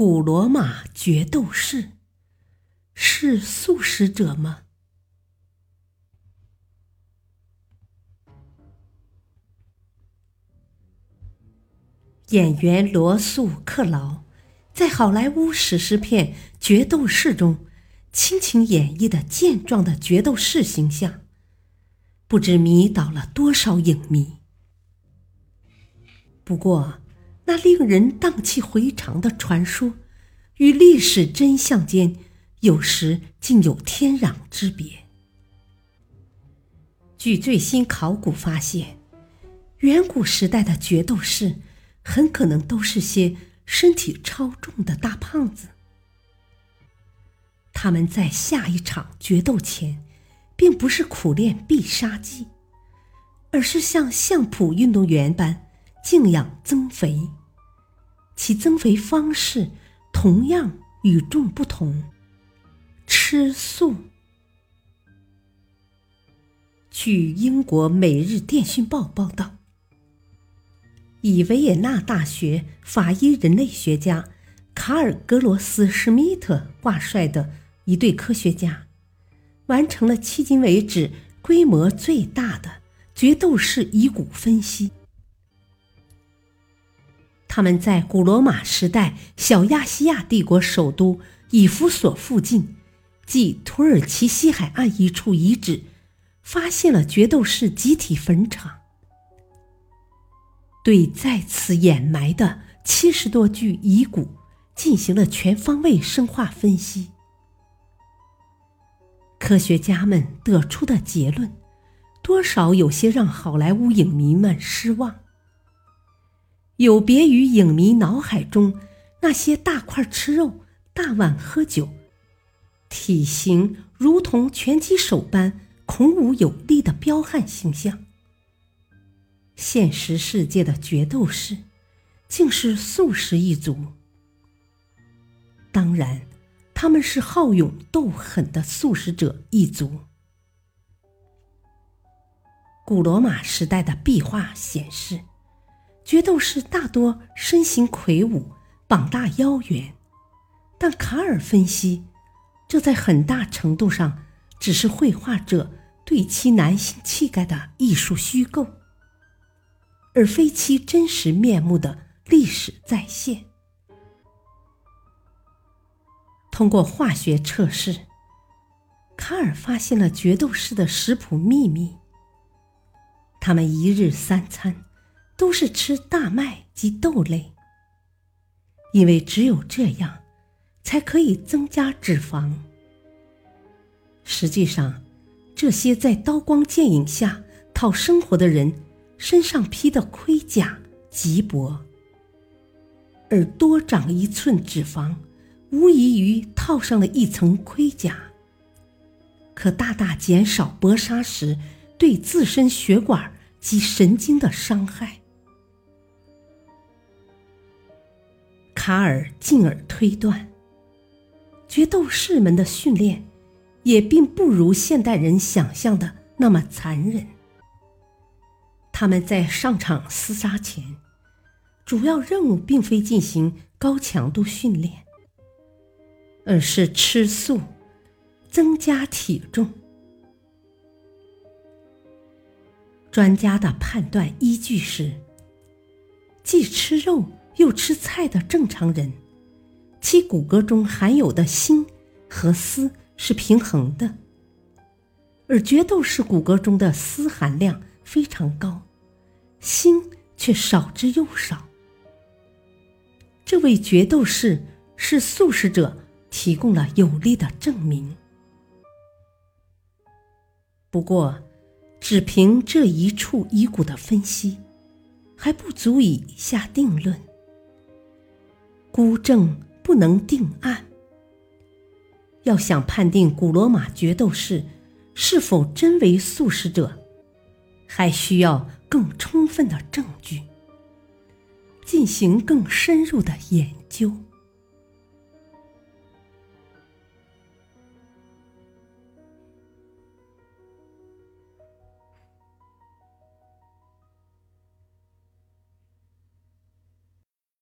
古罗马决斗士是素食者吗？演员罗素·克劳在好莱坞史诗片《决斗士》中倾情演绎的健壮的决斗士形象，不知迷倒了多少影迷。不过，那令人荡气回肠的传说，与历史真相间有时竟有天壤之别。据最新考古发现，远古时代的决斗士很可能都是些身体超重的大胖子。他们在下一场决斗前，并不是苦练必杀技，而是像相扑运动员般静养增肥。其增肥方式同样与众不同，吃素。据英国《每日电讯报》报道，以维也纳大学法医人类学家卡尔·格罗斯·施密特挂帅的一队科学家，完成了迄今为止规模最大的决斗士遗骨分析。他们在古罗马时代小亚细亚帝国首都以弗所附近，即土耳其西海岸一处遗址，发现了决斗士集体坟场。对在此掩埋的七十多具遗骨进行了全方位生化分析。科学家们得出的结论，多少有些让好莱坞影迷们失望。有别于影迷脑海中那些大块吃肉、大碗喝酒、体型如同拳击手般孔武有力的彪悍形象，现实世界的决斗士竟是素食一族。当然，他们是好勇斗狠的素食者一族。古罗马时代的壁画显示。决斗士大多身形魁梧、膀大腰圆，但卡尔分析，这在很大程度上只是绘画者对其男性气概的艺术虚构，而非其真实面目的历史再现。通过化学测试，卡尔发现了决斗士的食谱秘密：他们一日三餐。都是吃大麦及豆类，因为只有这样，才可以增加脂肪。实际上，这些在刀光剑影下讨生活的人身上披的盔甲极薄，而多长一寸脂肪，无异于套上了一层盔甲，可大大减少搏杀时对自身血管及神经的伤害。卡尔进而推断，决斗士们的训练也并不如现代人想象的那么残忍。他们在上场厮杀前，主要任务并非进行高强度训练，而是吃素，增加体重。专家的判断依据是：既吃肉。又吃菜的正常人，其骨骼中含有的锌和丝是平衡的，而决斗士骨骼中的丝含量非常高，锌却少之又少。这位决斗士是素食者提供了有力的证明。不过，只凭这一处遗骨的分析，还不足以下定论。孤证不能定案。要想判定古罗马决斗士是否真为素食者，还需要更充分的证据，进行更深入的研究。